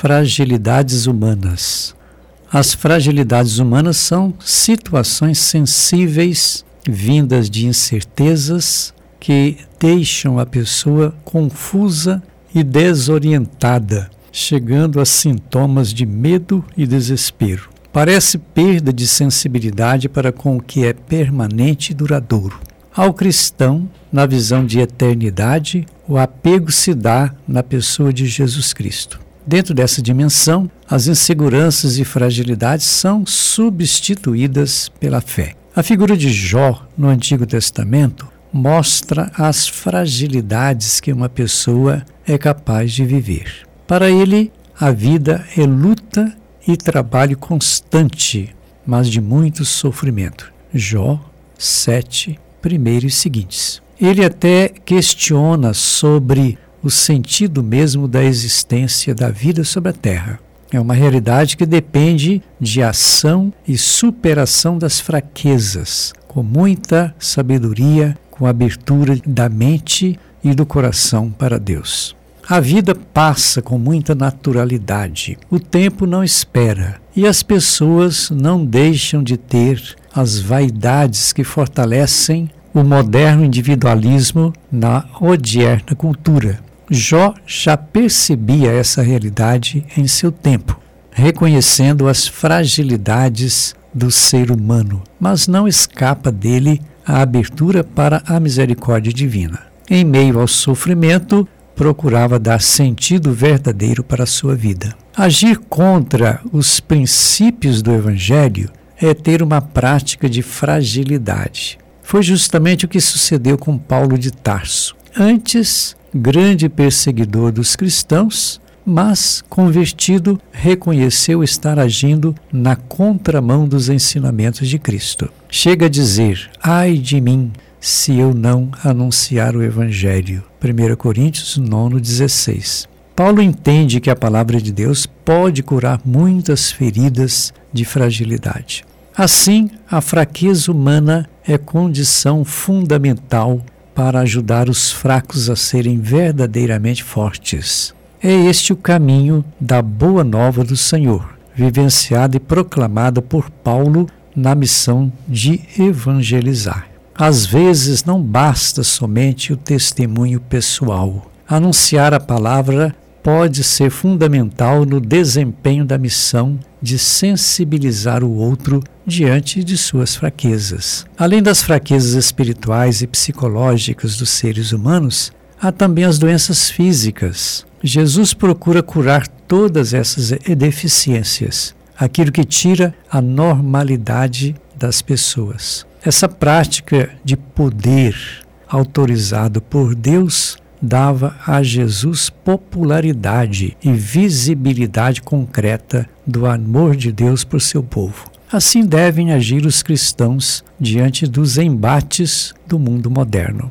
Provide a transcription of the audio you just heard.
Fragilidades humanas. As fragilidades humanas são situações sensíveis vindas de incertezas que deixam a pessoa confusa e desorientada, chegando a sintomas de medo e desespero. Parece perda de sensibilidade para com o que é permanente e duradouro. Ao cristão, na visão de eternidade, o apego se dá na pessoa de Jesus Cristo. Dentro dessa dimensão, as inseguranças e fragilidades são substituídas pela fé. A figura de Jó no Antigo Testamento mostra as fragilidades que uma pessoa é capaz de viver. Para ele, a vida é luta e trabalho constante, mas de muito sofrimento. Jó 7, primeiro e seguintes. Ele até questiona sobre o sentido mesmo da existência da vida sobre a Terra. É uma realidade que depende de ação e superação das fraquezas, com muita sabedoria, com abertura da mente e do coração para Deus. A vida passa com muita naturalidade. O tempo não espera e as pessoas não deixam de ter as vaidades que fortalecem o moderno individualismo na odierna cultura. Jó já percebia essa realidade em seu tempo, reconhecendo as fragilidades do ser humano, mas não escapa dele a abertura para a misericórdia divina. Em meio ao sofrimento, procurava dar sentido verdadeiro para a sua vida. Agir contra os princípios do Evangelho é ter uma prática de fragilidade. Foi justamente o que sucedeu com Paulo de Tarso. Antes, grande perseguidor dos cristãos, mas convertido, reconheceu estar agindo na contramão dos ensinamentos de Cristo. Chega a dizer: Ai de mim, se eu não anunciar o Evangelho. 1 Coríntios 9,16. Paulo entende que a palavra de Deus pode curar muitas feridas de fragilidade. Assim, a fraqueza humana é condição fundamental para ajudar os fracos a serem verdadeiramente fortes. É este o caminho da boa nova do Senhor, vivenciada e proclamada por Paulo na missão de evangelizar. Às vezes não basta somente o testemunho pessoal. Anunciar a palavra pode ser fundamental no desempenho da missão de sensibilizar o outro diante de suas fraquezas. Além das fraquezas espirituais e psicológicas dos seres humanos, há também as doenças físicas. Jesus procura curar todas essas deficiências, aquilo que tira a normalidade das pessoas. Essa prática de poder autorizado por Deus dava a Jesus popularidade e visibilidade concreta do amor de Deus por seu povo. Assim devem agir os cristãos diante dos embates do mundo moderno.